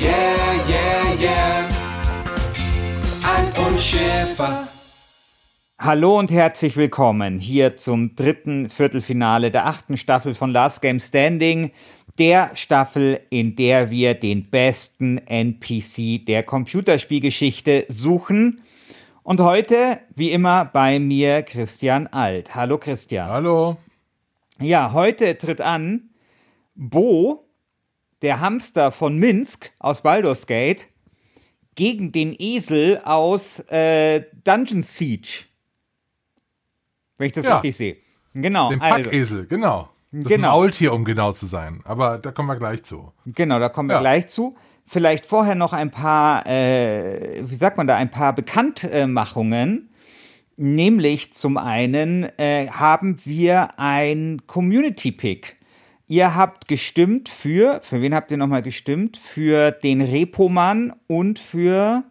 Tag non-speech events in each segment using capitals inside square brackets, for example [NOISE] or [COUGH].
yeah, yeah, yeah. Alf und Schäfer. Hallo und herzlich willkommen hier zum dritten Viertelfinale der achten Staffel von Last Game Standing, der Staffel, in der wir den besten NPC der Computerspielgeschichte suchen. Und heute, wie immer, bei mir Christian Alt. Hallo Christian. Hallo. Ja, heute tritt an Bo, der Hamster von Minsk aus Baldur's Gate, gegen den Esel aus äh, Dungeon Siege. Wenn ich das Ja. richtig sehe. Genau. Den also, Packesel, genau. Das Genau. Maultier, um genau zu sein. Aber da kommen wir gleich zu. Genau, da kommen wir Ja. gleich zu. Vielleicht vorher noch ein paar, äh, wie sagt man da, ein paar Bekanntmachungen. Nämlich zum einen äh, haben wir ein Community-Pick. Ihr habt gestimmt für, für wen habt ihr nochmal gestimmt? Für den Repoman und für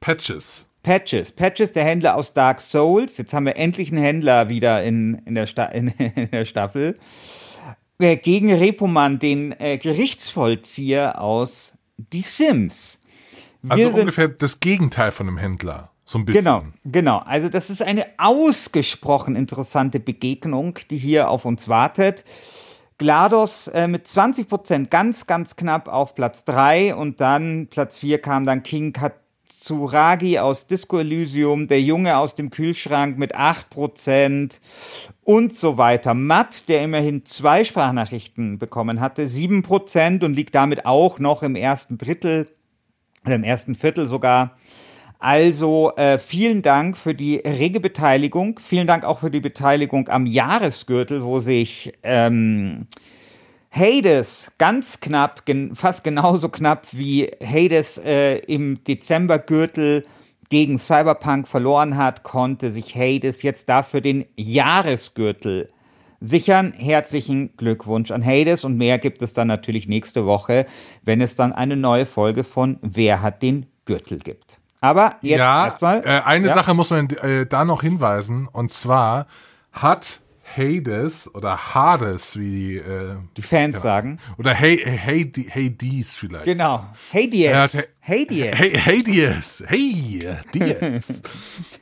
Patches. Patches. Patches, der Händler aus Dark Souls. Jetzt haben wir endlich einen Händler wieder in, in, der, Sta in, [LAUGHS] in der Staffel. Äh, gegen Repoman, den äh, Gerichtsvollzieher aus Die Sims. Wir Also ungefähr das Gegenteil von einem Händler. So ein bisschen. Genau, genau. Also das ist eine ausgesprochen interessante Begegnung, die hier auf uns wartet. GLaDOS äh, mit 20 Prozent ganz, ganz knapp auf Platz 3 und dann Platz 4 kam dann King Katsuragi aus Disco Elysium, der Junge aus dem Kühlschrank mit 8 Prozent und so weiter. Matt, der immerhin zwei Sprachnachrichten bekommen hatte, 7 Prozent und liegt damit auch noch im ersten Drittel oder im ersten Viertel sogar. Also äh, vielen Dank für die rege Beteiligung. Vielen Dank auch für die Beteiligung am Jahresgürtel, wo sich ähm, Hades ganz knapp, gen fast genauso knapp wie Hades äh, im Dezembergürtel gegen Cyberpunk verloren hat, konnte sich Hades jetzt dafür den Jahresgürtel sichern. Herzlichen Glückwunsch an Hades und mehr gibt es dann natürlich nächste Woche, wenn es dann eine neue Folge von Wer hat den Gürtel gibt. Aber jetzt ja, erstmal. äh, eine ja? Sache muss man äh, da noch hinweisen. Und zwar hat Hades oder Hades, wie die, äh, die Fans sagen. oder hey, hey, Hades vielleicht. Genau. Hades. Hat- Hades. Hey, Diaz. Hey, Diaz.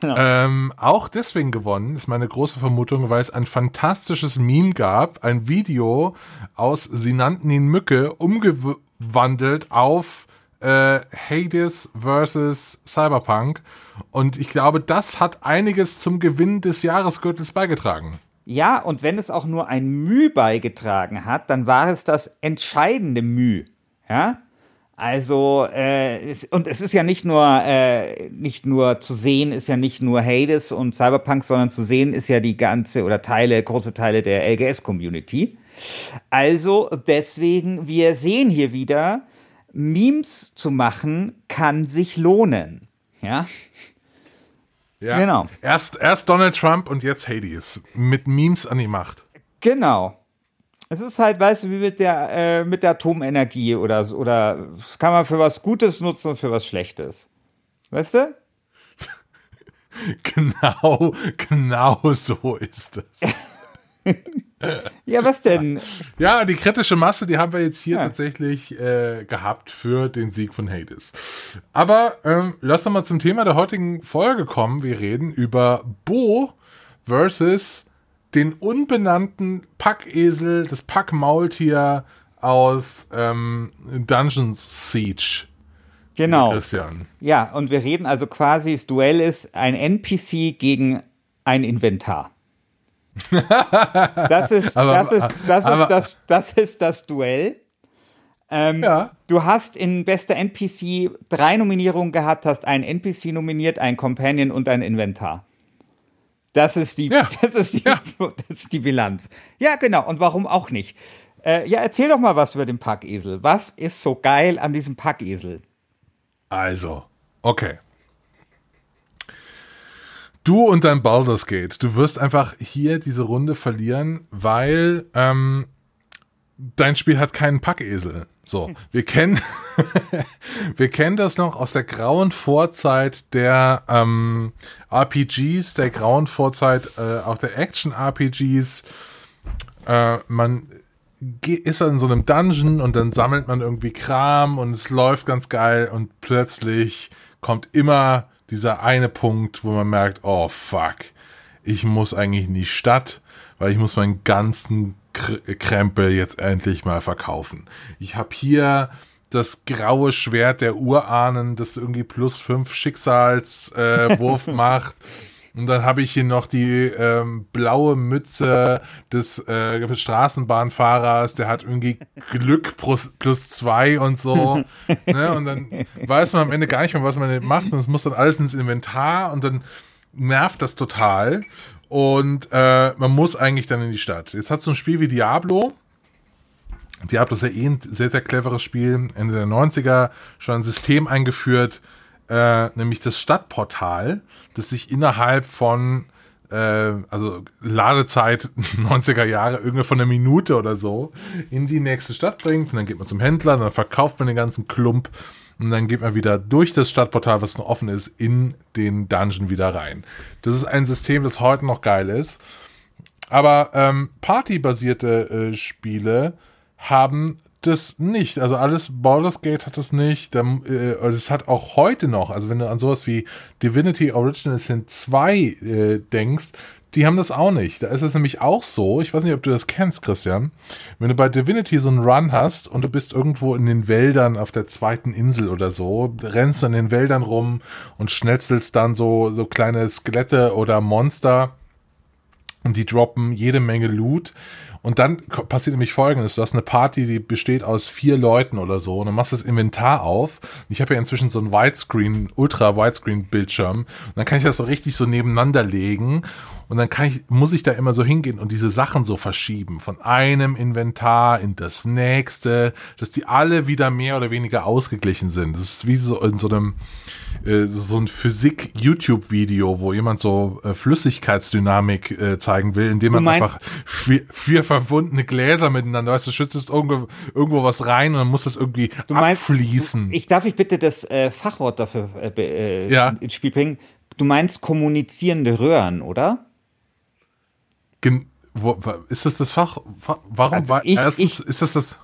Genau. ähm, auch deswegen gewonnen, ist meine große Vermutung, weil es ein fantastisches Meme gab, ein Video aus Sie nannten ihn Mücke, umgewandelt auf äh, Hades versus Cyberpunk. Und ich glaube, das hat einiges zum Gewinn des Jahresgürtels beigetragen. Ja, und wenn es auch nur ein Müh beigetragen hat, dann war es das entscheidende Müh. Ja? Also, äh, es, und es ist ja nicht nur, äh, nicht nur zu sehen, ist ja nicht nur Hades und Cyberpunk, sondern zu sehen ist ja die ganze oder Teile, große Teile der LGS-Community. Also, deswegen, wir sehen hier wieder, Memes zu machen kann sich lohnen. Ja? Ja. Genau. Erst, erst Donald Trump und jetzt Hades. Mit Memes an die Macht. Genau. Es ist halt, weißt du, wie mit der, äh, mit der Atomenergie oder so, oder das kann man für was Gutes nutzen und für was Schlechtes. Weißt du? [LAUGHS] Genau, genau so ist es. [LAUGHS] [LAUGHS] Ja, was denn? Ja, die kritische Masse, die haben wir jetzt hier Ja. tatsächlich äh, gehabt für den Sieg von Hades. Aber ähm, lass doch mal zum Thema der heutigen Folge kommen. Wir reden über Bo versus den unbenannten Packesel, das Packmaultier aus ähm, Dungeons Siege. Genau. Christian. Ja, und wir reden also quasi, das Duell ist ein NPC gegen ein Inventar. [LAUGHS] Das ist, Aber- das, ist, das, aber- ist das, das ist das Duell. Ähm, Ja. Du hast in bester NPC drei Nominierungen gehabt, hast einen NPC nominiert, einen Companion und ein Inventar. Das ist die, Ja. [LAUGHS] das ist die, Ja. [LAUGHS] das ist die Bilanz. Ja, genau. Und warum auch nicht? Äh, ja, erzähl doch mal was über den Packesel. Was ist so geil an diesem Packesel? Also, okay. Du und dein Baldur's Gate, du wirst einfach hier diese Runde verlieren, weil ähm, dein Spiel hat keinen Packesel. So, [LAUGHS] wir kennen, [LAUGHS] wir kennen das noch aus der grauen Vorzeit der ähm, RPGs, der grauen Vorzeit äh, auch der Action-RPGs. Äh, man ist in so einem Dungeon und dann sammelt man irgendwie Kram und es läuft ganz geil und plötzlich kommt immer dieser eine Punkt, wo man merkt, oh fuck, ich muss eigentlich in die Stadt, weil ich muss meinen ganzen Kr Krempel jetzt endlich mal verkaufen. Ich habe hier das graue Schwert der Urahnen, das irgendwie plus fünf Schicksalswurf äh, [LAUGHS] macht. Und dann habe ich hier noch die ähm, blaue Mütze des äh, Straßenbahnfahrers, der hat irgendwie Glück plus, plus zwei und so. [LAUGHS] ne? Und dann weiß man am Ende gar nicht mehr, was man macht. Und es muss dann alles ins Inventar und dann nervt das total. Und äh, man muss eigentlich dann in die Stadt. Jetzt hat so ein Spiel wie Diablo. Diablo ist ja eh ein sehr, sehr cleveres Spiel. Ende der 90er schon ein System eingeführt, äh, nämlich das Stadtportal, das sich innerhalb von, äh, also Ladezeit [LAUGHS] 90er Jahre, irgendwie von einer Minute oder so, in die nächste Stadt bringt. Und dann geht man zum Händler, dann verkauft man den ganzen Klump und dann geht man wieder durch das Stadtportal, was noch offen ist, in den Dungeon wieder rein. Das ist ein System, das heute noch geil ist. Aber ähm, partybasierte äh, Spiele haben das nicht. Also alles Baldur's Gate hat das nicht. Dann, äh, es hat auch heute noch, also wenn du an sowas wie Divinity Original Sin 2 äh, denkst, die haben das auch nicht. Da ist es nämlich auch so, ich weiß nicht, ob du das kennst, Christian, wenn du bei Divinity so einen Run hast und du bist irgendwo in den Wäldern auf der zweiten Insel oder so, rennst in den Wäldern rum und schnetzelst dann so, so kleine Skelette oder Monster und die droppen jede Menge Loot. Und dann passiert nämlich folgendes: Du hast eine Party, die besteht aus vier Leuten oder so, und dann machst du das Inventar auf. Ich habe ja inzwischen so einen Widescreen, Ultra-Widescreen-Bildschirm. Und dann kann ich das so richtig so nebeneinander legen. Und dann kann ich, muss ich da immer so hingehen und diese Sachen so verschieben. Von einem Inventar in das nächste, dass die alle wieder mehr oder weniger ausgeglichen sind. Das ist wie so in so einem, äh, so ein Physik-YouTube-Video, wo jemand so äh, Flüssigkeitsdynamik äh, zeigen will, indem man einfach vier, vier verbundene Gläser miteinander, weißt du, schüttest irgendwo, irgendwo was rein und dann muss das irgendwie Du meinst, abfließen. Ich darf ich bitte das äh, Fachwort dafür äh, äh, Ja. ins Spiel bringen. Du meinst kommunizierende Röhren, oder? Gen wo, ist das das Fach? Fa- Warum, Also ich- erstens, ich- ist das das,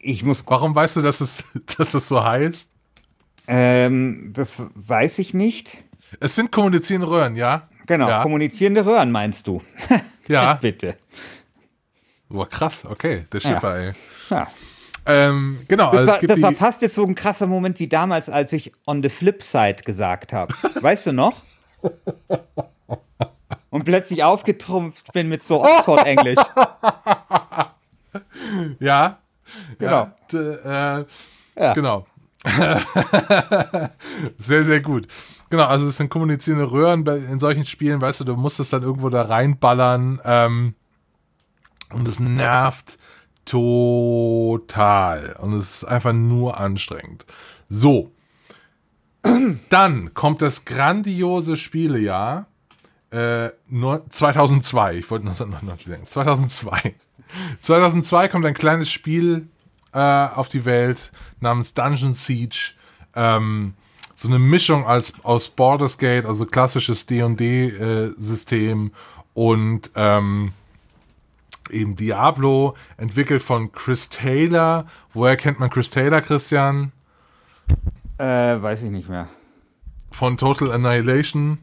Ich muss, warum weißt du, dass es, [LAUGHS] dass es so heißt? ähm, das weiß ich nicht. Es sind kommunizierende Röhren, ja? Genau, Ja, kommunizierende Röhren meinst du? [LAUGHS] ja. bitte. Boah, krass, okay, der Schiffer, ey. Ja. Ähm, genau, Das, also war, das fast jetzt so ein krasser Moment wie damals, als ich on the flip side gesagt habe. [LAUGHS] Weißt du noch? Und plötzlich aufgetrumpft bin mit so Oxford-Englisch. [LAUGHS] ja, Genau. Ja, äh, Ja. Genau. [LAUGHS] sehr, sehr gut. Genau, also es sind kommunizierende Röhren in solchen Spielen, weißt du, du musst es dann irgendwo da reinballern ähm, und es nervt total und es ist einfach nur anstrengend. So, [CLEARS THROAT] dann kommt das grandiose Spielejahr äh, nur 2002. Ich wollte 1999 sagen. 2002. 2002 kommt ein kleines Spiel äh, auf die Welt namens Dungeon Siege. Ähm, so eine Mischung als, aus Baldur's Gate, also klassisches D&D-System und ähm, eben Diablo, entwickelt von Chris Taylor. Woher kennt man Chris Taylor, Christian? Äh, weiß ich nicht mehr. Von Total Annihilation.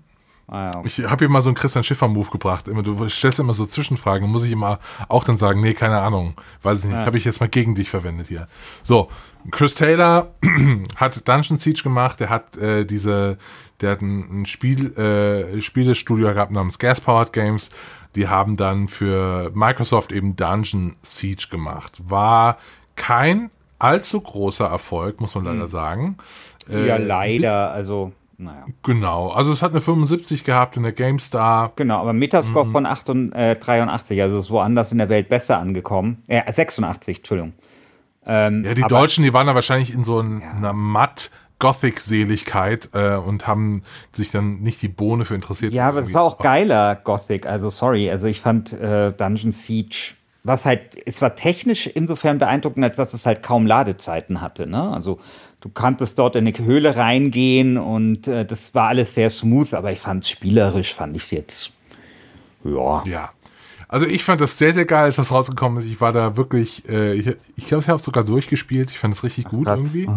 Ah, ja. Ich habe hier mal so einen Christian Schiffer-Move gebracht. Immer, du stellst immer so Zwischenfragen, muss ich immer auch dann sagen, nee, keine Ahnung, weiß ich nicht, Ja. habe ich jetzt mal gegen dich verwendet hier. So, Chris Taylor [CLEARS THROAT] hat Dungeon Siege gemacht, der hat äh, diese, der hat ein, ein Spiel, äh, Spielestudio gehabt namens Gas Powered Games. Die haben dann für Microsoft eben Dungeon Siege gemacht. War kein allzu großer Erfolg, muss man Hm. leider sagen. ja, Äh, leider, also, naja. Genau, also es hat eine 75 gehabt in der GameStar. Genau, aber Metascore Mhm. von 88, äh, 83, also ist woanders in der Welt besser angekommen. Äh, 86, Entschuldigung. Ähm, Ja, die aber- Deutschen, die waren da wahrscheinlich in so ein- einer matt Gothic-Seligkeit äh, und haben sich dann nicht die Bohne für interessiert. Ja, aber es war auch geiler Gothic, also sorry, also ich fand äh, Dungeon Siege, was halt, es war technisch insofern beeindruckend, als dass es halt kaum Ladezeiten hatte, ne? Also du kanntest dort in eine Höhle reingehen und äh, das war alles sehr smooth, aber ich fand es spielerisch, fand ich es jetzt, ja. Ja. Also ich fand das sehr, sehr geil, als das rausgekommen ist. Ich war da wirklich, äh, ich, ich glaube, ich habe es sogar durchgespielt. Ich fand es richtig gut krass. irgendwie.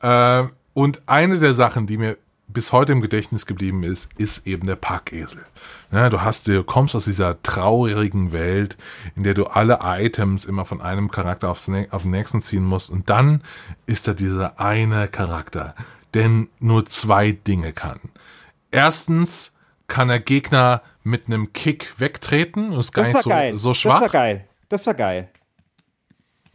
Äh, und eine der Sachen, die mir bis heute im Gedächtnis geblieben ist, ist eben der Packesel. Ja, du hast, du kommst aus dieser traurigen Welt, in der du alle Items immer von einem Charakter aufs, auf den nächsten ziehen musst. Und dann ist da dieser eine Charakter, der nur zwei Dinge kann. Erstens kann er Gegner mit einem Kick wegtreten ist gar Das nicht war so, geil. so Das schwach. war geil. Das war geil.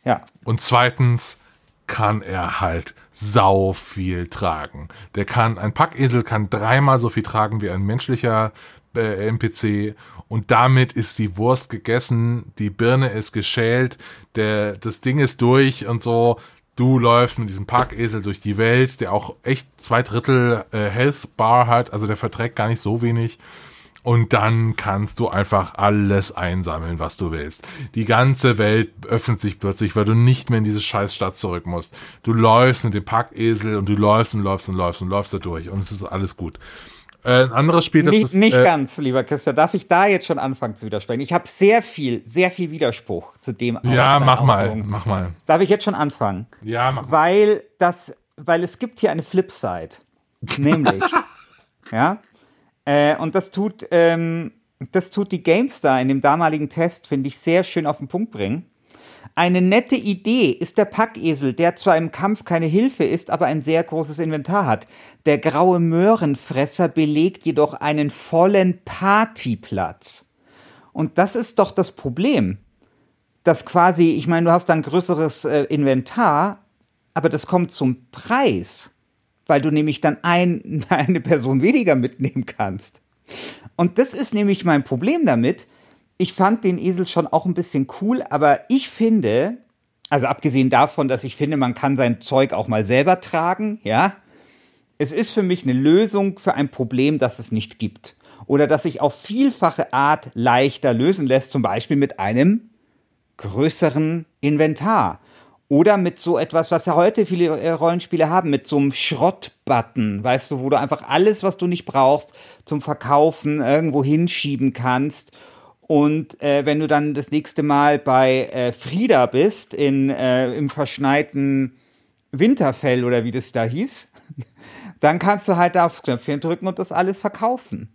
Ja. Und zweitens kann er halt sau viel tragen. Der kann, ein Packesel kann dreimal so viel tragen wie ein menschlicher äh, NPC und damit ist die Wurst gegessen, die Birne ist geschält, der, das Ding ist durch und so. Du läufst mit diesem Packesel durch die Welt, der auch echt zwei Drittel äh, Health Bar hat, also der verträgt gar nicht so wenig. Und dann kannst du einfach alles einsammeln, was du willst. Die ganze Welt öffnet sich plötzlich, weil du nicht mehr in diese scheiß Stadt zurück musst. Du läufst mit dem Packesel und du läufst und läufst und läufst und läufst da durch und es ist alles gut. Äh, ein anderes Spiel, das Nicht, ist... nicht äh, ganz, lieber Christian. Darf ich da jetzt schon anfangen zu widersprechen? Ich habe sehr viel, sehr viel Widerspruch zu dem. Ja, mach mal, mach mal. Darf ich jetzt schon anfangen? Ja, mach mal. Weil das, weil es gibt hier eine Flipside. Nämlich, [LAUGHS] ja, äh, und das tut, ähm, das tut die GameStar in dem damaligen Test, finde ich, sehr schön auf den Punkt bringen. Eine nette Idee ist der Packesel, der zwar im Kampf keine Hilfe ist, aber ein sehr großes Inventar hat. Der graue Möhrenfresser belegt jedoch einen vollen Partyplatz. Und das ist doch das Problem. Dass quasi, ich meine, du hast dann größeres äh, Inventar, aber das kommt zum Preis, weil du nämlich dann ein, [LAUGHS] eine Person weniger mitnehmen kannst. Und das ist nämlich mein Problem damit. Ich fand den Esel schon auch ein bisschen cool, aber ich finde, also abgesehen davon, dass ich finde, man kann sein Zeug auch mal selber tragen, ja, es ist für mich eine Lösung für ein Problem, das es nicht gibt. Oder das sich auf vielfache Art leichter lösen lässt, zum Beispiel mit einem größeren Inventar. Oder mit so etwas, was ja heute viele äh, Rollenspiele haben, mit so einem Schrottbutton, weißt du, wo du einfach alles, was du nicht brauchst, zum Verkaufen irgendwo hinschieben kannst. Und äh, wenn du dann das nächste Mal bei äh, Frieda bist, in, äh, im verschneiten Winterfell oder wie das da hieß, [LAUGHS] dann kannst du halt da aufs Knöpfchen drücken und das alles verkaufen.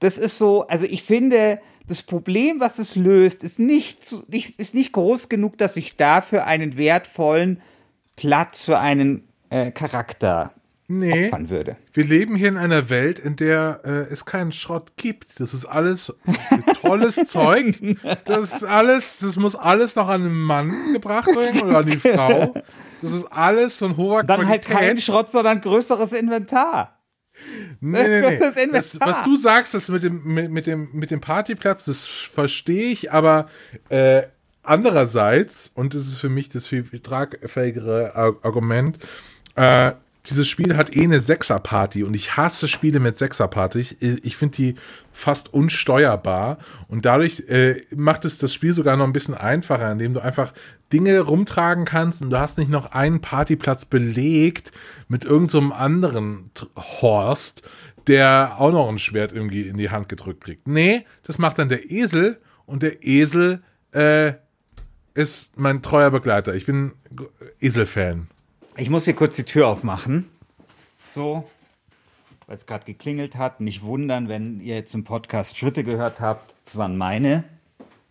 Das ist so, also ich finde, das Problem, was es löst, ist nicht, so- ist nicht groß genug, dass ich dafür einen wertvollen Platz für einen äh, Charakter Nee. opfern würde. Wir leben hier in einer Welt, in der äh, es keinen Schrott gibt. Das ist alles tolles [LAUGHS] Zeug. Das ist alles, das muss alles noch an den Mann gebracht werden oder an die Frau. Das ist alles von hoher Dann halt Qualität. kein Schrott, sondern größeres Inventar. Nee, nee, nee. [LAUGHS] Das Das Inventar. was du sagst, das mit dem, mit, mit dem, mit dem Partyplatz, das verstehe ich, aber äh, andererseits, und das ist für mich das viel tragfähigere Ar- Argument, äh, dieses Spiel hat eh eine Sechserparty und ich hasse Spiele mit Sechserparty. Ich, ich finde die fast unsteuerbar und dadurch äh, macht es das Spiel sogar noch ein bisschen einfacher, indem du einfach Dinge rumtragen kannst und du hast nicht noch einen Partyplatz belegt mit irgendeinem so anderen Horst, der auch noch ein Schwert irgendwie in die Hand gedrückt kriegt. Nee, das macht dann der Esel und der Esel äh, ist mein treuer Begleiter. Ich bin Esel-Fan. Ich muss hier kurz die Tür aufmachen. So. weil es gerade geklingelt hat. Nicht wundern, wenn ihr jetzt im Podcast Schritte gehört habt. Das waren meine.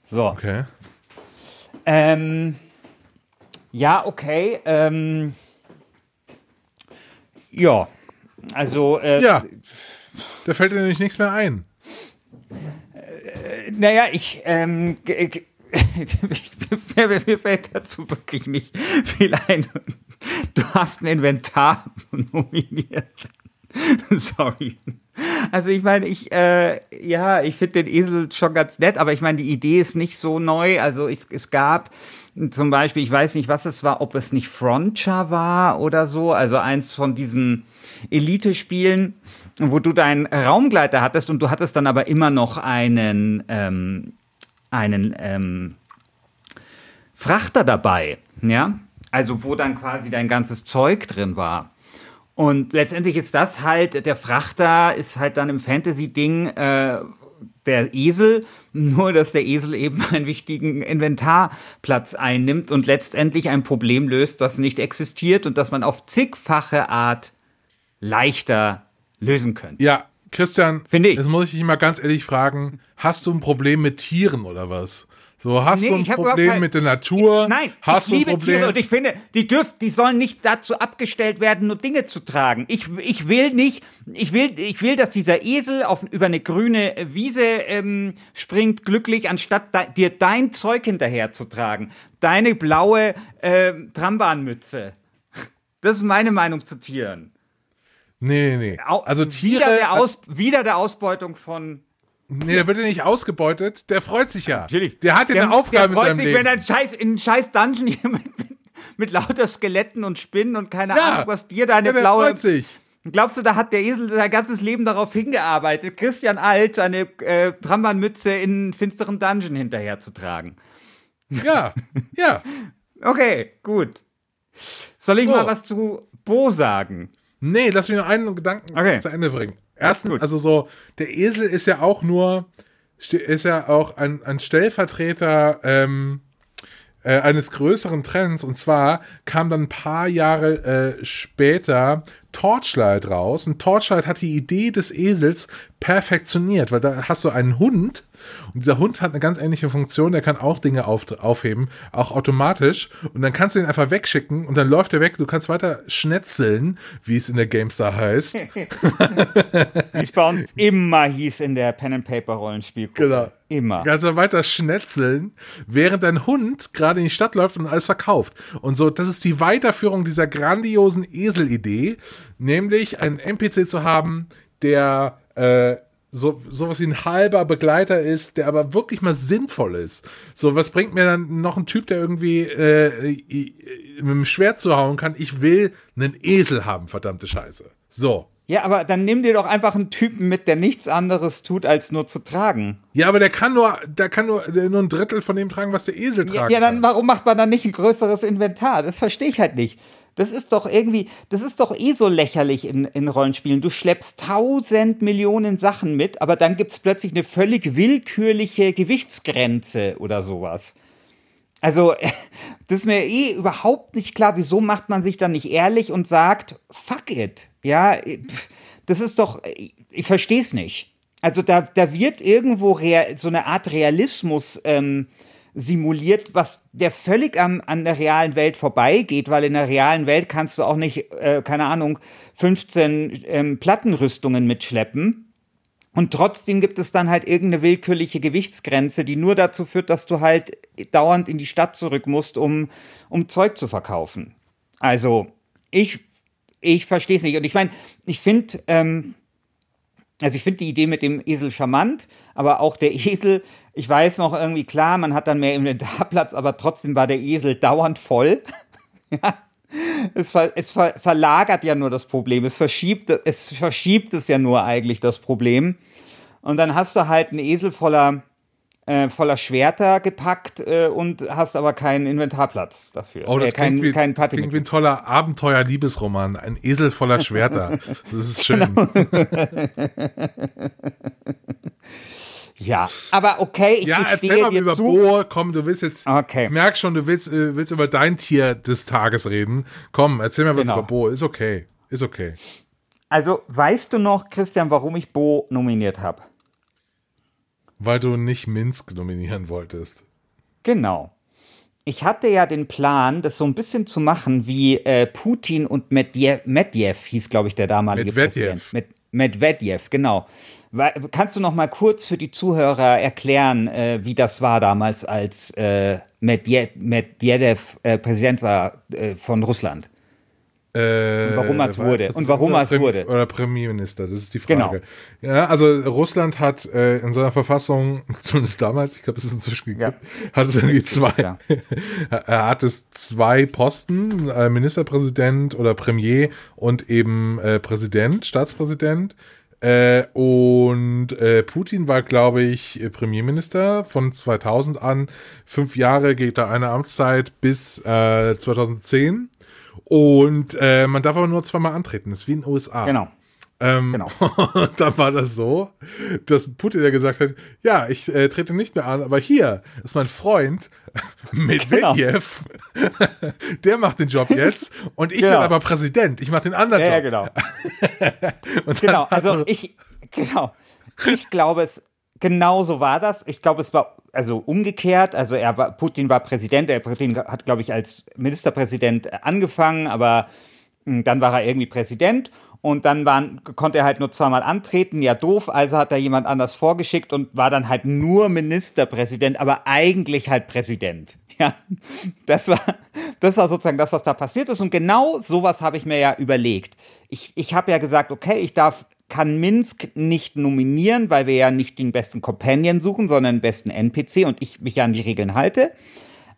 So. Okay. Ähm, ja, okay. Ähm, ja, also, äh, Ja. Da fällt dir nämlich nichts mehr ein. naja, ich, ähm, [LAUGHS] mir fällt dazu wirklich nicht viel ein. Du hast ein Inventar [LAUGHS] nominiert. Sorry. Also ich meine, ich, äh, ja, ich finde den Esel schon ganz nett, aber ich meine, die Idee ist nicht so neu. Also ich, es gab zum Beispiel, ich weiß nicht, was es war, ob es nicht Frontier war oder so, also eins von diesen Elite-Spielen, wo du deinen Raumgleiter hattest und du hattest dann aber immer noch einen, ähm, einen ähm, Frachter dabei, ja, also wo dann quasi dein ganzes Zeug drin war. Und letztendlich ist das halt, der Frachter ist halt dann im Fantasy-Ding äh, der Esel, [LAUGHS] nur dass der Esel eben einen wichtigen Inventarplatz einnimmt und letztendlich ein Problem löst, das nicht existiert und das man auf zigfache Art leichter lösen könnte. Ja, Christian, Finde ich. jetzt muss ich dich mal ganz ehrlich fragen, hast du ein Problem mit Tieren oder was? So, hast Nee, du ein ich Problem kein- mit der Natur? Nein, hast ich liebe Problem? Tiere und ich finde, die dürfen, die sollen nicht dazu abgestellt werden, nur Dinge zu tragen. Ich, ich will nicht, ich will, ich will, dass dieser Esel auf, über eine grüne Wiese ähm, springt, glücklich, anstatt da, dir dein Zeug hinterher zu tragen. Deine blaue ähm, Trambahnmütze. [LAUGHS] Das ist meine Meinung zu Tieren. nee, nee, Also Tiere, Wieder der, Aus, wieder der Ausbeutung von nee, der wird ja nicht ausgebeutet, der freut sich ja. Natürlich. Der hat ja eine Aufgabe der freut in seinem sich, wenn Leben. ein scheiß, in einen scheiß Dungeon jemand [LAUGHS] mit, mit lauter Skeletten und Spinnen und keine Ja. Ahnung, was dir deine Ja, der blaue. freut sich. Glaubst du, da hat der Esel sein ganzes Leben darauf hingearbeitet, Christian Alt seine äh, Trambahnmütze in einen finsteren Dungeon hinterher zu tragen? Ja, ja. [LAUGHS] Okay, gut. Soll ich So. mal was zu Bo sagen? Nee, lass mich noch einen Gedanken Okay. zu Ende bringen. Erstens, also so, der Esel ist ja auch nur, ist ja auch ein, ein Stellvertreter ähm, äh, eines größeren Trends. Und zwar kam dann ein paar Jahre äh, später Torchlight raus. Und Torchlight hat die Idee des Esels perfektioniert, weil da hast du einen Hund und dieser Hund hat eine ganz ähnliche Funktion, der kann auch Dinge auf, aufheben, auch automatisch. Und dann kannst du ihn einfach wegschicken und dann läuft er weg. Du kannst weiter schnetzeln, wie es in der GameStar heißt. Wie es bei uns immer hieß in der Pen and Paper Rollenspielgruppe. Genau. Immer. Kannst du weiter schnetzeln, während dein Hund gerade in die Stadt läuft und alles verkauft. Und so, das ist die Weiterführung dieser grandiosen Esel-Idee, nämlich einen NPC zu haben, der äh, so sowas wie ein halber Begleiter ist, der aber wirklich mal sinnvoll ist. So, was bringt mir dann noch ein Typ, der irgendwie äh, mit dem Schwert zu hauen kann? Ich will einen Esel haben, verdammte Scheiße. So. Ja, aber dann nimm dir doch einfach einen Typen mit, der nichts anderes tut, als nur zu tragen. Ja, aber der kann nur, der kann nur, der nur ein Drittel von dem tragen, was der Esel Ja, tragen ja, dann kann. warum macht man dann nicht ein größeres Inventar? Das verstehe ich halt nicht. Das ist doch irgendwie, das ist doch eh so lächerlich in, in Rollenspielen. Du schleppst tausend Millionen Sachen mit, aber dann gibt's plötzlich eine völlig willkürliche Gewichtsgrenze oder sowas. Also, [LAUGHS] das ist mir eh überhaupt nicht klar, wieso macht man sich dann nicht ehrlich und sagt, fuck it. Ja, das ist doch, ich verstehe es nicht. Also da, da wird irgendwo rea so eine Art Realismus ähm, simuliert, was der völlig am, an der realen Welt vorbeigeht, weil in der realen Welt kannst du auch nicht, äh, keine Ahnung, 15 ähm, Plattenrüstungen mitschleppen. Und trotzdem gibt es dann halt irgendeine willkürliche Gewichtsgrenze, die nur dazu führt, dass du halt dauernd in die Stadt zurück musst, um, um Zeug zu verkaufen. Also, ich, ich verstehe es nicht. Und ich meine, ich finde, ähm, also ich finde die Idee mit dem Esel charmant, aber auch der Esel, ich weiß noch irgendwie klar, man hat dann mehr Inventarplatz, aber trotzdem war der Esel dauernd voll. [LAUGHS] ja. Es, ver, es ver, verlagert ja nur das Problem, es verschiebt, es verschiebt es ja nur eigentlich das Problem. Und dann hast du halt einen Esel voller, äh, voller Schwerter gepackt äh, und hast aber keinen Inventarplatz dafür. Oh, das äh, kein, klingt, wie, kein das klingt wie ein toller Abenteuer-Liebesroman. Ein Esel voller Schwerter. Das ist schön. Genau. [LAUGHS] Ja, aber okay, ich Ja, erzähl mal dir über zu. Bo. Komm, du willst jetzt. Okay. Ich merk schon, du willst, äh, willst über dein Tier des Tages reden. Komm, erzähl mal was Genau. über Bo. Ist okay. Ist okay. Also, weißt du noch, Christian, warum ich Bo nominiert habe? Weil du nicht Minsk nominieren wolltest. Genau. Ich hatte ja den Plan, das so ein bisschen zu machen wie äh, Putin und Medvedev, Medvedev hieß, glaube ich, der damalige Medvedev. Präsident. Med Medvedev, genau. Weil, kannst du noch mal kurz für die Zuhörer erklären, äh, wie das war damals, als äh, Medvedev, Medvedev äh, Präsident war äh, von Russland? Äh, Und warum er es wurde. Und warum oder es wurde. Oder Premierminister, das ist die Genau. Frage. Ja, also Russland hat äh, in seiner Verfassung, [LAUGHS] zumindest damals, ich glaube, es ist inzwischen gekippt, hat es irgendwie zwei, ja. [LAUGHS] er hat es zwei Posten, äh, Ministerpräsident oder Premier und eben äh, Präsident, Staatspräsident. Äh, und äh, Putin war, glaube ich, Premierminister von 2000 an. Fünf Jahre geht da eine Amtszeit bis äh, 2010. Und äh, man darf aber nur zweimal antreten. Das ist wie in den USA. Genau. Ähm, Genau. [LAUGHS] Und dann war das so, dass Putin ja gesagt hat, ja, ich äh, trete nicht mehr an, aber hier ist mein Freund [LAUGHS] Medvedev, [LAUGHS] der macht den Job jetzt und ich Genau. bin aber Präsident, ich mache den anderen Ja, ja, Job. genau. Und Genau, dann- also ich, genau. Ich glaube, es, genau so war das. Ich glaube, es war also umgekehrt. Also er war, Putin war Präsident. Der Putin hat, glaube ich, als Ministerpräsident angefangen, aber mh, dann war er irgendwie Präsident. Und dann waren, konnte er halt nur zweimal antreten, ja doof, also hat er jemand anders vorgeschickt und war dann halt nur Ministerpräsident, aber eigentlich halt Präsident. [LAUGHS] Ja, das war, das war sozusagen das, was da passiert ist. Und genau sowas habe ich mir ja überlegt. Ich, ich habe ja gesagt, okay, ich darf, kann Minsk nicht nominieren, weil wir ja nicht den besten Companion suchen, sondern den besten NPC und ich mich ja an die Regeln halte.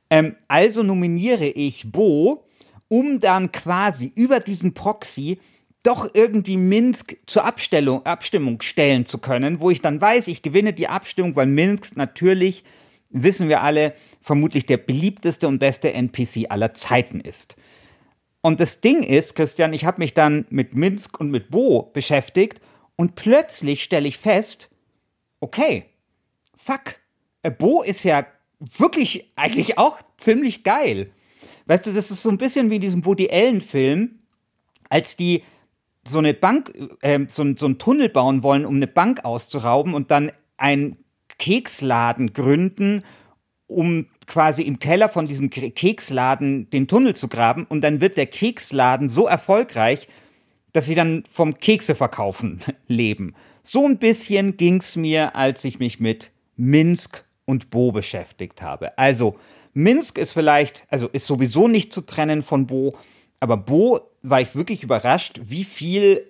Ähm, also nominiere ich Bo, um dann quasi über diesen Proxy doch irgendwie Minsk zur Abstellung, Abstimmung stellen zu können, wo ich dann weiß, ich gewinne die Abstimmung, weil Minsk natürlich, wissen wir alle, vermutlich der beliebteste und beste NPC aller Zeiten ist. Und das Ding ist, Christian, ich habe mich dann mit Minsk und mit Bo beschäftigt und plötzlich stelle ich fest, okay, fuck, äh, Bo ist ja wirklich eigentlich auch ziemlich geil. Weißt du, das ist so ein bisschen wie in diesem Woody Allen-Film, als die so eine Bank, äh, so, so einen Tunnel bauen wollen, um eine Bank auszurauben und dann einen Keksladen gründen, um quasi im Keller von diesem Keksladen den Tunnel zu graben. Und dann wird der Keksladen so erfolgreich, dass sie dann vom Kekse verkaufen [LAUGHS] leben. So ein bisschen ging's mir, als ich mich mit Minsk und Bo beschäftigt habe. Also, Minsk ist vielleicht, also ist sowieso nicht zu trennen von Bo, aber Bo war ich wirklich überrascht, wie viel,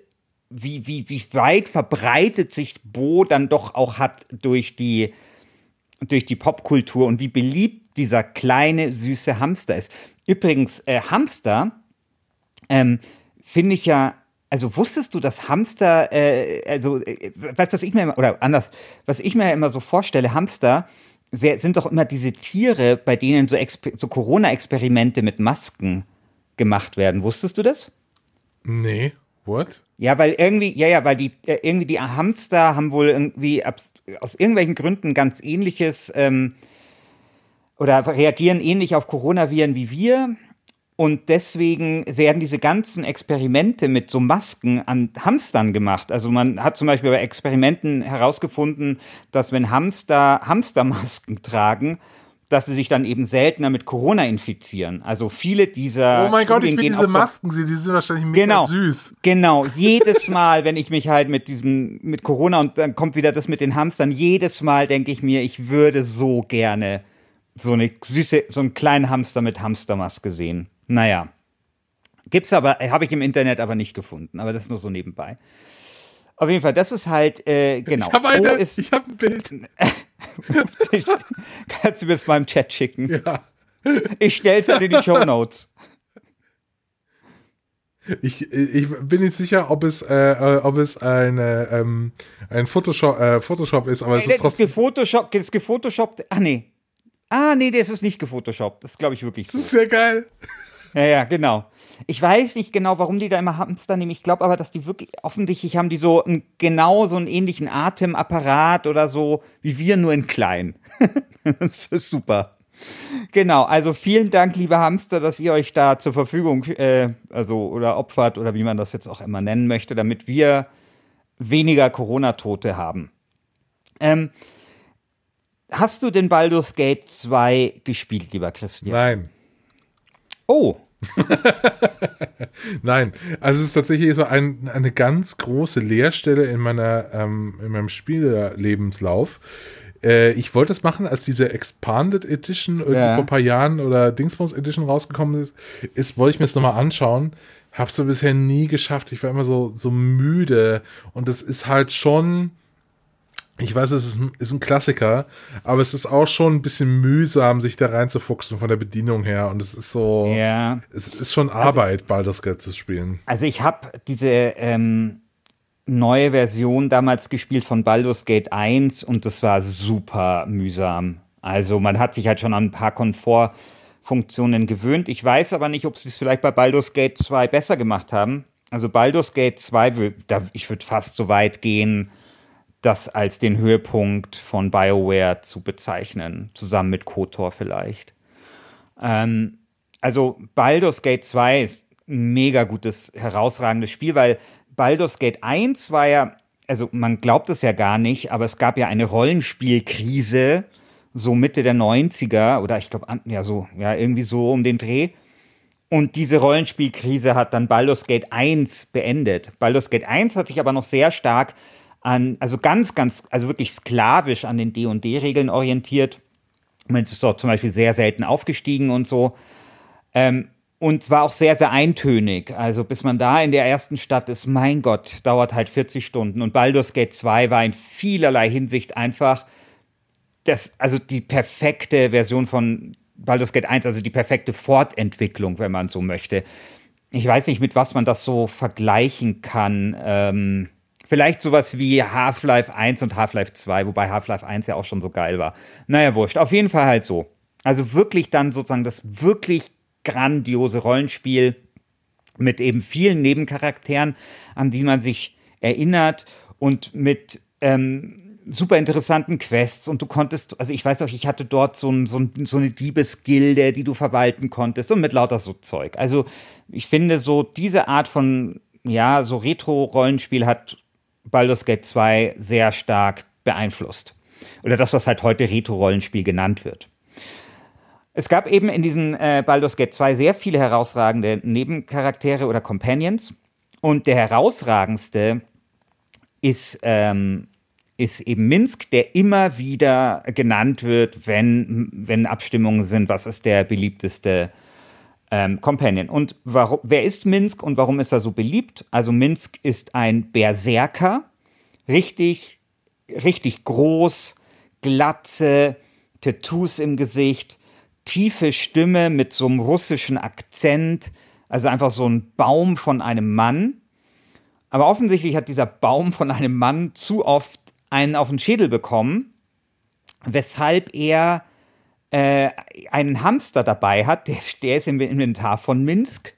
wie, wie, wie weit verbreitet sich Bo dann doch auch hat durch die, durch die Popkultur und wie beliebt dieser kleine, süße Hamster ist. Übrigens, äh, Hamster ähm, finde ich ja, also wusstest du, dass Hamster, äh, also, äh, weißt du, was ich mir immer, oder anders, was ich mir immer so vorstelle, Hamster wer, sind doch immer diese Tiere, bei denen so, so Corona-Experimente mit Masken gemacht werden. Wusstest du das? Nee, what? Ja, weil irgendwie, ja, ja, weil die äh, irgendwie die Hamster haben wohl irgendwie aus irgendwelchen Gründen ganz ähnliches ähm, oder reagieren ähnlich auf Coronaviren wie wir. Und deswegen werden diese ganzen Experimente mit so Masken an Hamstern gemacht. Also man hat zum Beispiel bei Experimenten herausgefunden, dass wenn Hamster Hamstermasken tragen, dass sie sich dann eben seltener mit Corona infizieren. Also viele dieser Oh mein Gott, ich will diese Masken sehen, die sind wahrscheinlich mega Genau. süß. Genau, [LAUGHS] jedes Mal, wenn ich mich halt mit diesen, mit Corona und dann kommt wieder das mit den Hamstern, jedes Mal denke ich mir, ich würde so gerne so eine süße, so einen kleinen Hamster mit Hamstermaske sehen. Naja. Gibt's aber, habe ich im Internet aber nicht gefunden, aber das ist nur so nebenbei. Auf jeden Fall, das ist halt, äh, genau. Ich habe habe ein Bild. [LAUGHS] kannst du mir das mal im Chat schicken? Ja. Ich stell's dann in die Show Notes. Ich, ich bin nicht sicher, ob es, äh, äh, ob es eine, ähm, ein Photoshop, äh, Photoshop ist, aber es ist trotzdem. das ist gefotoshoppt. Ach nee. Ah, nee, das ist nicht gefotoshoppt. Das ist, glaube ich, wirklich so. Das ist sehr geil. Ja, ja, genau. Ich weiß nicht genau, warum die da immer Hamster nehmen. Ich glaube aber, dass die wirklich, offensichtlich haben die so ein, genau so einen ähnlichen Atemapparat oder so, wie wir, nur in klein. [LAUGHS] das ist super. Genau, also vielen Dank, liebe Hamster, dass ihr euch da zur Verfügung, äh, also oder opfert oder wie man das jetzt auch immer nennen möchte, damit wir weniger Corona-Tote haben. Ähm, hast du den Baldur's Gate 2 gespielt, lieber Christian? Nein. Oh, [LAUGHS] Nein, also es ist tatsächlich so ein, eine ganz große Leerstelle in meiner ähm, in meinem Spiellebenslauf. Äh, ich wollte es machen, als diese Expanded Edition irgendwie Ja. vor ein paar Jahren oder Dingsbums Edition rausgekommen ist, ist wollte ich mir das nochmal anschauen. Hab's so bisher nie geschafft. Ich war immer so, so müde. Und es ist halt schon, ich weiß, es ist ein, ist ein Klassiker, aber es ist auch schon ein bisschen mühsam, sich da reinzufuchsen von der Bedienung her. Und es ist so, ja. es ist schon Arbeit, Baldur's Gate zu spielen. Also ich habe diese ähm, neue Version damals gespielt von Baldur's Gate 1 und das war super mühsam. Also man hat sich halt schon an ein paar Komfortfunktionen gewöhnt. Ich weiß aber nicht, ob sie es vielleicht bei Baldur's Gate 2 besser gemacht haben. Also Baldur's Gate 2, wür- da, ich würde fast so weit gehen, das als den Höhepunkt von BioWare zu bezeichnen, zusammen mit KOTOR vielleicht. Ähm, also Baldur's Gate 2 ist ein mega gutes, herausragendes Spiel, weil Baldur's Gate 1 war ja, also man glaubt es ja gar nicht, aber es gab ja eine Rollenspielkrise, so Mitte der 90er oder ich glaube, ja, so, ja, irgendwie so um den Dreh. Und diese Rollenspielkrise hat dann Baldur's Gate 1 beendet. Baldur's Gate 1 hat sich aber noch sehr stark an, also ganz, ganz, also wirklich sklavisch an den D&D-Regeln orientiert. Man ist dort zum Beispiel sehr selten aufgestiegen und so. Ähm, und zwar auch sehr, sehr eintönig. Also bis man da in der ersten Stadt ist, mein Gott, dauert halt 40 Stunden. Und Baldur's Gate 2 war in vielerlei Hinsicht einfach das, also die perfekte Version von Baldur's Gate 1, also die perfekte Fortentwicklung, wenn man so möchte. Ich weiß nicht, mit was man das so vergleichen kann. Ähm, vielleicht sowas wie Half-Life 1 und Half-Life 2, wobei Half-Life 1 ja auch schon so geil war. Naja, wurscht. Auf jeden Fall halt so. Also wirklich dann sozusagen das wirklich grandiose Rollenspiel mit eben vielen Nebencharakteren, an die man sich erinnert und mit ähm, super interessanten Quests und du konntest, also ich weiß auch, ich hatte dort so, ein, so, ein, so eine Diebesgilde, die du verwalten konntest und mit lauter so Zeug. Also ich finde so diese Art von, ja, so Retro-Rollenspiel hat Baldur's Gate 2 sehr stark beeinflusst. Oder das, was halt heute Retro-Rollenspiel genannt wird. Es gab eben in diesem äh, Baldur's Gate 2 sehr viele herausragende Nebencharaktere oder Companions. Und der herausragendste ist, ähm, ist eben Minsk, der immer wieder genannt wird, wenn, wenn Abstimmungen sind, was ist der beliebteste ähm, Companion. Und warum, wer ist Minsk und warum ist er so beliebt? Also Minsk ist ein Berserker, richtig, richtig groß, glatze, Tattoos im Gesicht, tiefe Stimme mit so einem russischen Akzent, also einfach so ein Baum von einem Mann. Aber offensichtlich hat dieser Baum von einem Mann zu oft einen auf den Schädel bekommen, weshalb er äh, einen Hamster dabei hat, der, der ist im Inventar von Minsk.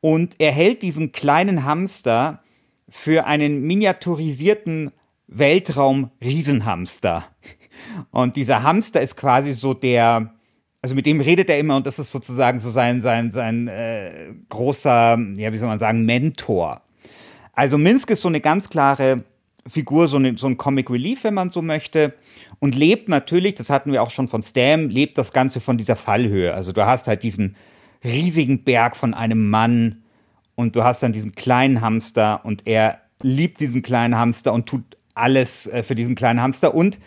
Und er hält diesen kleinen Hamster für einen miniaturisierten Weltraum-Riesenhamster. Und dieser Hamster ist quasi so der, also mit dem redet er immer und das ist sozusagen so sein, sein, sein äh, großer, ja, wie soll man sagen, Mentor. Also Minsk ist so eine ganz klare Figur, so, eine, so ein Comic Relief, wenn man so möchte. Und lebt natürlich, das hatten wir auch schon von Stam, lebt das Ganze von dieser Fallhöhe. Also du hast halt diesen riesigen Berg von einem Mann und du hast dann diesen kleinen Hamster und er liebt diesen kleinen Hamster und tut alles äh, für diesen kleinen Hamster. Und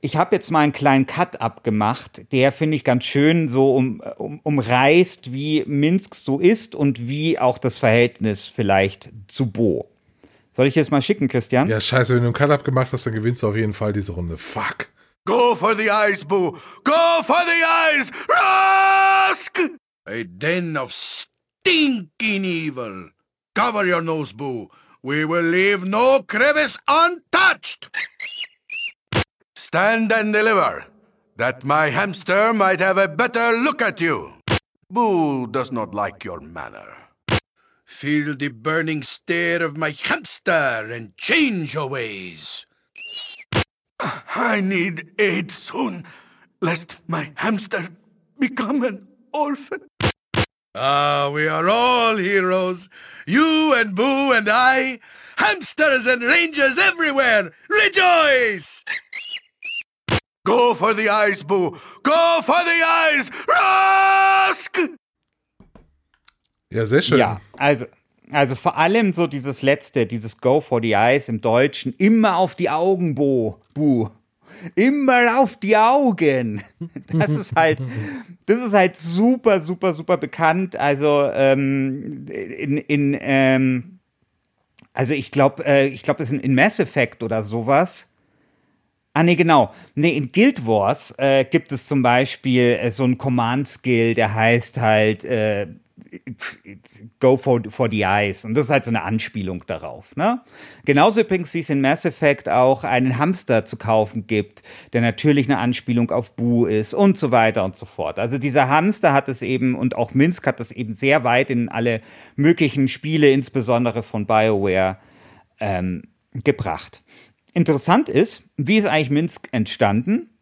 ich habe jetzt mal einen kleinen Cut abgemacht, der finde ich ganz schön so um, um, umreißt, wie Minsk so ist und wie auch das Verhältnis vielleicht zu Bo. Soll ich jetzt mal schicken, Christian? Ja, scheiße, wenn du einen Cut-Up gemacht hast, dann gewinnst du auf jeden Fall diese Runde. Fuck. Go for the eyes, Boo! Go for the eyes! Rusk! A den of stinking evil. Cover your nose, Boo. We will leave no crevice untouched. Stand and deliver, that my hamster might have a better look at you. Boo does not like your manner. Feel the burning stare of my hamster and change your ways. I need aid soon, lest my hamster become an orphan. Ah, we are all heroes. You and Boo and I. Hamsters and rangers everywhere. Rejoice! Go for the eyes, Boo. Go for the eyes. Rusk! Ja, sehr schön. Ja, also, also vor allem so dieses letzte, dieses Go for the Eyes im Deutschen, immer auf die Augen, Bo, Bu. Immer auf die Augen. [LAUGHS] Das ist halt, das ist halt super, super, super bekannt. Also ähm, in, in ähm, also ich glaube, äh, ich glaube, es ist in Mass Effect oder sowas. Ah, nee, genau. Nee, in Guild Wars äh, gibt es zum Beispiel äh, so einen Command-Skill, der heißt halt äh, Go for, for the Eyes. Und das ist halt so eine Anspielung darauf. Ne? Genauso übrigens, wie es in Mass Effect auch einen Hamster zu kaufen gibt, der natürlich eine Anspielung auf Boo ist und so weiter und so fort. Also dieser Hamster hat es eben, und auch Minsk hat es eben sehr weit in alle möglichen Spiele, insbesondere von BioWare, ähm, gebracht. Interessant ist, wie ist eigentlich Minsk entstanden?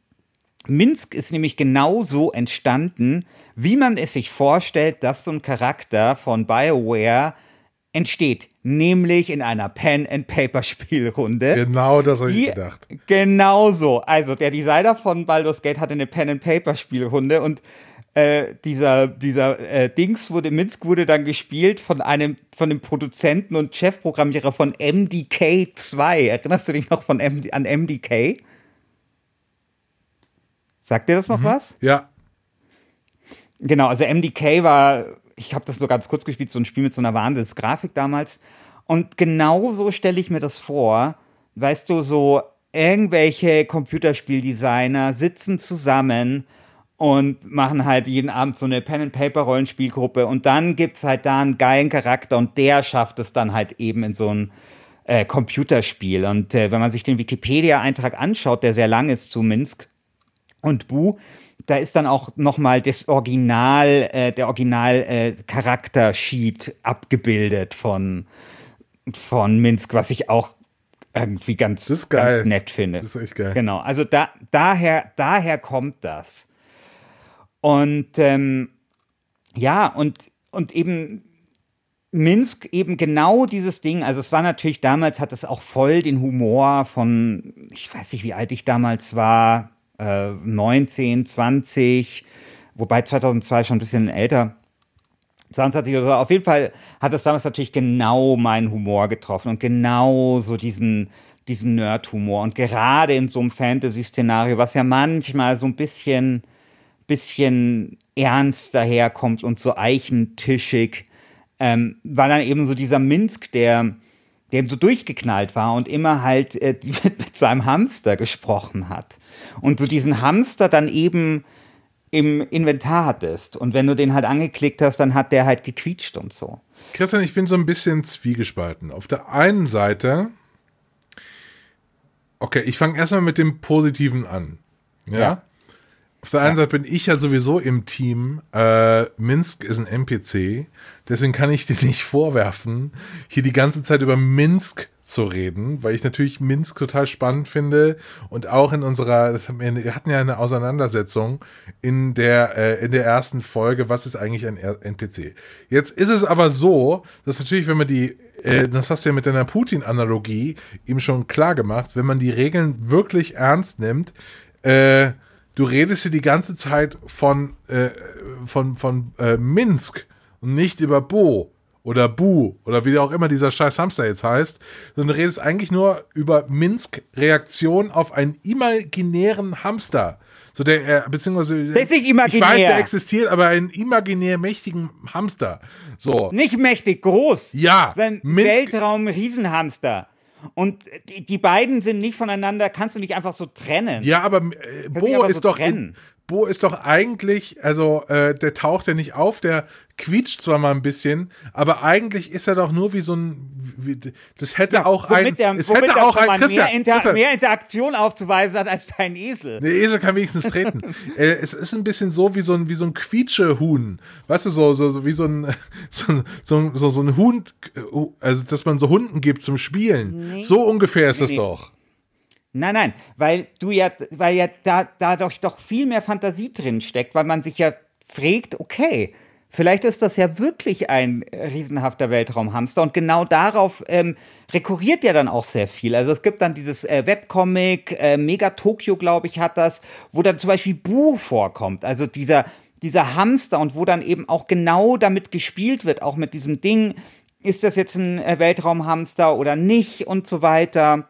Minsk ist nämlich genauso entstanden, wie man es sich vorstellt, dass so ein Charakter von BioWare entsteht, nämlich in einer Pen-and-Paper-Spielrunde. Genau das habe ich gedacht. Genau so. Also der Designer von Baldur's Gate hatte eine Pen-and-Paper-Spielrunde und äh, dieser, dieser äh, Dings wurde, Minsk wurde dann gespielt von einem, von dem Produzenten und Chefprogrammierer von MDK 2. Erinnerst du dich noch von MD, an MDK? Sagt dir das noch mhm. was? Ja. Genau, also MDK war, ich habe das nur ganz kurz gespielt, so ein Spiel mit so einer Wahnsinnsgrafik damals. Und genau so stelle ich mir das vor. Weißt du, so irgendwelche Computerspieldesigner sitzen zusammen und machen halt jeden Abend so eine Pen-and-Paper-Rollenspielgruppe und dann gibt es halt da einen geilen Charakter und der schafft es dann halt eben in so ein äh, Computerspiel. Und äh, wenn man sich den Wikipedia-Eintrag anschaut, der sehr lang ist zu Minsk und Bu, da ist dann auch nochmal das Original, äh, der Original-Charakter-Sheet äh, abgebildet von, von Minsk, was ich auch irgendwie ganz, ganz nett finde. Das ist echt geil. Genau, also da, daher, daher kommt das. Und ähm, ja, und, und eben Minsk eben genau dieses Ding, also es war natürlich damals, hat es auch voll den Humor von, ich weiß nicht, wie alt ich damals war, 19, äh, 20, wobei 2002 schon ein bisschen älter. 22 oder so. Auf jeden Fall hat es damals natürlich genau meinen Humor getroffen und genau so diesen, diesen Nerd-Humor. Und gerade in so einem Fantasy-Szenario, was ja manchmal so ein bisschen, bisschen ernst daherkommt und so eichentischig, ähm, war dann eben so dieser Minsk, der, der eben so durchgeknallt war und immer halt äh, [LAUGHS] mit seinem Hamster gesprochen hat und du diesen Hamster dann eben im Inventar hattest. Und wenn du den halt angeklickt hast, dann hat der halt gequietscht und so. Christian, ich bin so ein bisschen zwiegespalten. Auf der einen Seite, okay, ich fange erstmal mit dem Positiven an. Ja. ja. Auf der einen ja. Seite bin ich ja sowieso im Team. Äh, Minsk ist ein NPC, deswegen kann ich [LAUGHS] dir nicht vorwerfen, hier die ganze Zeit über Minsk zu reden, weil ich natürlich Minsk total spannend finde und auch in unserer, wir hatten ja eine Auseinandersetzung in der, äh, in der ersten Folge, was ist eigentlich ein NPC? Jetzt ist es aber so, dass natürlich, wenn man die, äh, das hast du ja mit deiner Putin-Analogie ihm schon klar gemacht, wenn man die Regeln wirklich ernst nimmt, äh, du redest hier die ganze Zeit von, äh, von, von äh, Minsk und nicht über Bo oder Bu oder wie auch immer dieser scheiß Hamster jetzt heißt, sondern du redest eigentlich nur über Minsk Reaktion auf einen imaginären Hamster. So der, beziehungsweise, das ist nicht imaginär. ich weiß, der existiert, aber einen imaginär mächtigen Hamster. So. Nicht mächtig, groß. Ja. Sein Weltraum-Riesenhamster. Und die, die, beiden sind nicht voneinander, kannst du nicht einfach so trennen. Ja, aber äh, Bo ist so doch in, Bo ist doch eigentlich, also äh, der taucht ja nicht auf, der quietscht zwar mal ein bisschen, aber eigentlich ist er doch nur wie so ein, wie, das hätte ja, auch ein, der, es hätte auch ein, Christian, mehr, Inter Christian, mehr Interaktion aufzuweisen hat als dein Esel. Der Esel kann wenigstens treten. [LAUGHS] äh, es ist ein bisschen so wie so ein, wie so ein Quietschehuhn, weißt du, so, so, so wie so ein, [LAUGHS] so, so, so, so ein Huhn, äh, also dass man so Hunden gibt zum Spielen. Nee. So ungefähr ist nee, es nee. doch. Nein, nein, weil du ja, weil ja da dadurch doch viel mehr Fantasie drin steckt, weil man sich ja fragt, okay, vielleicht ist das ja wirklich ein riesenhafter Weltraumhamster und genau darauf ähm, rekurriert ja dann auch sehr viel. Also es gibt dann dieses äh, Webcomic, äh, Mega Tokyo, glaube ich, hat das, wo dann zum Beispiel Bu vorkommt, also dieser dieser Hamster und wo dann eben auch genau damit gespielt wird, auch mit diesem Ding, ist das jetzt ein äh, Weltraumhamster oder nicht und so weiter.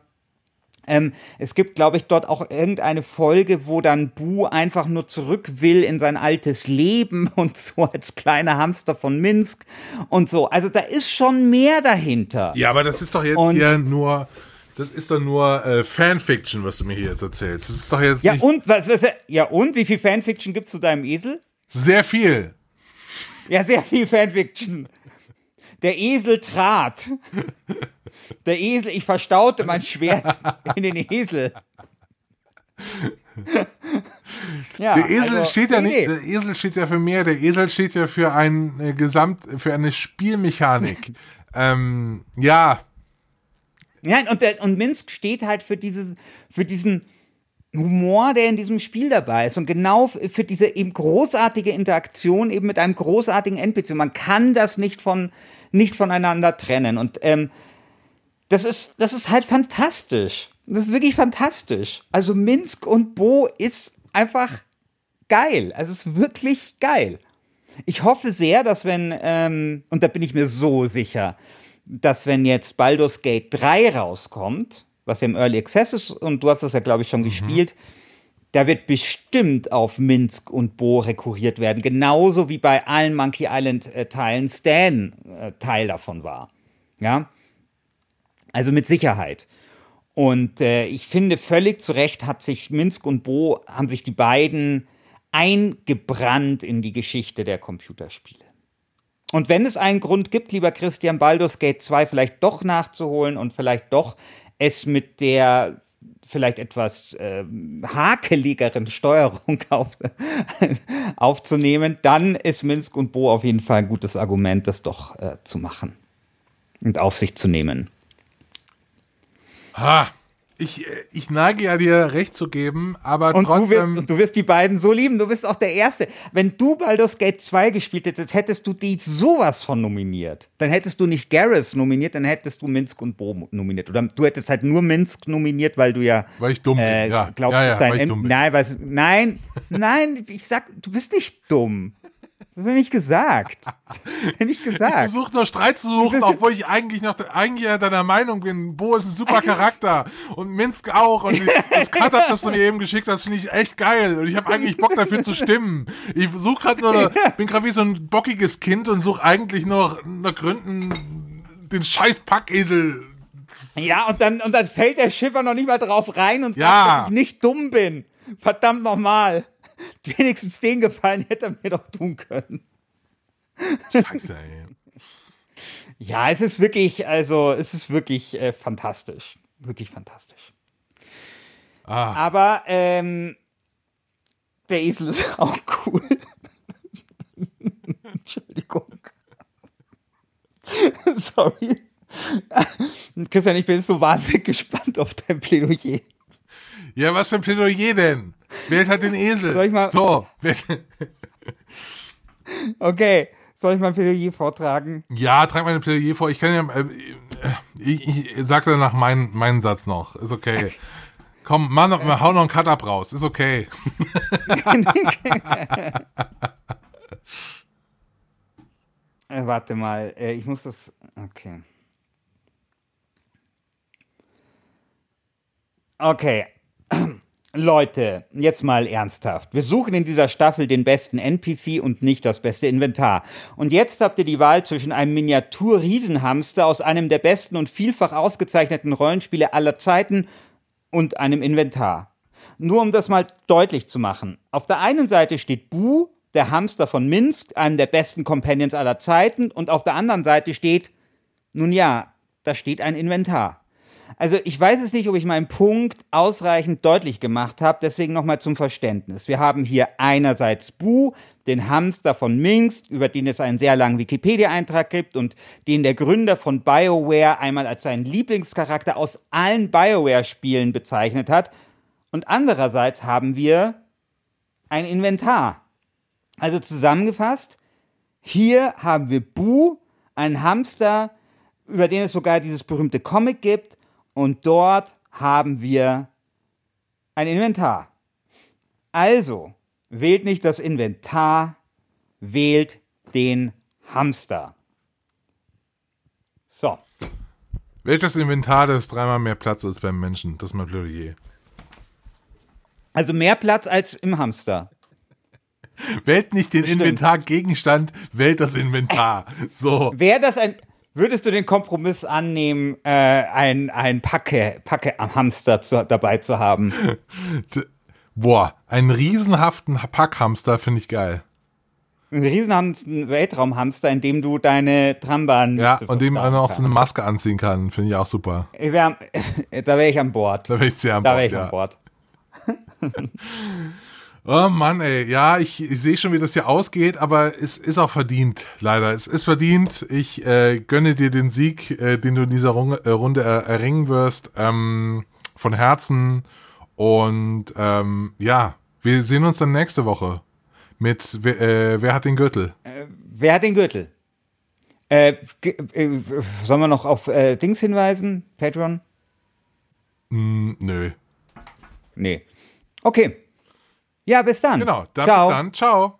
Ähm, es gibt, glaube ich, dort auch irgendeine Folge, wo dann Bu einfach nur zurück will in sein altes Leben [LAUGHS] und so als kleiner Hamster von Minsk und so. Also da ist schon mehr dahinter. Ja, aber das ist doch jetzt und, hier nur, das ist doch nur äh, Fanfiction, was du mir hier jetzt erzählst. Das ist doch jetzt ja und was, was, ja und wie viel Fanfiction gibt's zu deinem Esel? Sehr viel. Ja, sehr viel Fanfiction. Der Esel trat. Der Esel, ich verstaute mein Schwert in den Esel. ja, der Esel also, steht ja nee, nicht, der Esel steht ja für mehr, der Esel steht ja für ein äh, Gesamt, für eine Spielmechanik. [LAUGHS] ähm, ja. Nein, und, der, und Minsk steht halt für dieses, für diesen, Humor, der in diesem Spiel dabei ist und genau für diese eben großartige Interaktion eben mit einem großartigen NPC. Man kann das nicht von nicht voneinander trennen und ähm, das ist das ist halt fantastisch. Das ist wirklich fantastisch. Also Minsk und Bo ist einfach geil. Also es ist wirklich geil. Ich hoffe sehr, dass wenn ähm, und da bin ich mir so sicher, dass wenn jetzt Baldur's Gate 3 rauskommt, was ja im Early Access ist, und du hast das ja, glaube ich, schon mhm. gespielt, da wird bestimmt auf Minsk und Bo rekurriert werden. Genauso wie bei allen Monkey Island-Teilen Stan äh, Teil davon war. Ja. Also mit Sicherheit. Und äh, ich finde, völlig zu Recht hat sich Minsk und Bo, haben sich die beiden eingebrannt in die Geschichte der Computerspiele. Und wenn es einen Grund gibt, lieber Christian, Baldur's Gate 2 vielleicht doch nachzuholen und vielleicht doch es mit der vielleicht etwas äh, hakeligeren Steuerung [LAUGHS] auf, aufzunehmen, dann ist Minsk und Bo auf jeden Fall ein gutes Argument, das doch äh, zu machen und auf sich zu nehmen. Ha! Ich, äh, ich neige ja dir recht zu geben, aber und trotzdem. Du wirst, du wirst die beiden so lieben. Du bist auch der Erste. Wenn du Baldur's Gate 2 gespielt hättest, hättest du die sowas von nominiert. Dann hättest du nicht Garrus nominiert, dann hättest du Minsk und Bo nominiert. Oder du hättest halt nur Minsk nominiert, weil du ja. Weil ich dumm bin, äh, ja. Glaubst, ja, ja, weil ich dumm bin. Nein, nein, [LAUGHS] nein, ich sag, du bist nicht dumm. Das hat er nicht gesagt. [LAUGHS] hat nicht gesagt. Ich versuche nur Streit zu suchen, obwohl ich eigentlich noch eigentlich deiner Meinung bin. Bo ist ein super Charakter und Minsk auch. Und [LAUGHS] das Cut up, das du mir eben geschickt hast, finde ich echt geil. Und ich habe eigentlich Bock dafür zu stimmen. Ich suche gerade nur, [LAUGHS] bin gerade wie so ein bockiges Kind und suche eigentlich noch nach Gründen den scheiß Packesel. Ja, und dann, und dann fällt der Schiffer noch nicht mal drauf rein und sagt, ja. dass ich nicht dumm bin. Verdammt nochmal. [LAUGHS] wenigstens den Gefallen hätte er mir doch tun können. Scheiße, ey. Ja, es ist wirklich, also, es ist wirklich äh, fantastisch. Wirklich fantastisch. Ah. Aber, ähm, der Esel ist [LAUGHS] auch cool. [LAUGHS] Entschuldigung. Sorry. Christian, ich bin jetzt so wahnsinnig gespannt auf dein Plädoyer. Ja, was für ein Plädoyer denn? Wählt halt den Esel. Soll ich mal. So. okay. Soll ich mal ein Plädoyer vortragen? Ja, trag mal ein Plädoyer vor. Ich kann ja. Äh, ich, ich sag danach meinen, meinen Satz noch. Ist okay. Komm, mach noch, äh. hau noch einen Cut-Up raus. Ist okay. [LAUGHS] äh, warte mal. Äh, ich muss das. Okay. Okay. Leute, jetzt mal ernsthaft. Wir suchen in dieser Staffel den besten NPC und nicht das beste Inventar. Und jetzt habt ihr die Wahl zwischen einem Miniatur-Riesenhamster aus einem der besten und vielfach ausgezeichneten Rollenspiele aller Zeiten und einem Inventar. Nur um das mal deutlich zu machen. Auf der einen Seite steht Bu, der Hamster von Minsk, einem der besten Companions aller Zeiten, und auf der anderen Seite steht, nun ja, da steht ein Inventar. Also ich weiß es nicht, ob ich meinen Punkt ausreichend deutlich gemacht habe, deswegen nochmal zum Verständnis. Wir haben hier einerseits Bu, den Hamster von Minsk, über den es einen sehr langen Wikipedia-Eintrag gibt und den der Gründer von BioWare einmal als seinen Lieblingscharakter aus allen BioWare-Spielen bezeichnet hat. Und andererseits haben wir ein Inventar. Also zusammengefasst, hier haben wir Bu, einen Hamster, über den es sogar dieses berühmte Comic gibt. Und dort haben wir ein Inventar. Also, wählt nicht das Inventar, wählt den Hamster. So. Welches Inventar, das dreimal mehr Platz als beim Menschen? Das ist mein Plädoyer. Also mehr Platz als im Hamster. Wählt nicht den. Inventargegenstand, wählt das Inventar. So. Wäre das ein. Würdest du den Kompromiss annehmen, äh, ein, ein Packe, Packe am Hamster zu, dabei zu haben? [LAUGHS] Boah, einen riesenhaften Packhamster finde ich geil. Einen riesenhaften Weltraumhamster, in dem du deine Trambahn. Ja, und dem einer auch so eine. Maske anziehen kann, finde ich auch super. Ich wär, [LAUGHS] da wäre ich an Bord. Da wäre ich sehr am Da Bock, wäre ich ja. an Bord. [LAUGHS] Oh Mann, ey, ja, ich, ich sehe schon, wie das hier ausgeht, aber es ist auch verdient, leider. Es ist verdient. Ich äh, gönne dir den Sieg, äh, den du in dieser Runde, äh, Runde er, erringen wirst, ähm, von Herzen. Und ähm, ja, wir sehen uns dann nächste Woche mit wer, äh, Wer hat den Gürtel? Wer hat den Gürtel? Äh, äh, sollen wir noch auf äh, Dings hinweisen? Patreon? Hm, nö. Nee. Okay. Ja, bis dann. Genau, dann Ciao. bis dann. Ciao.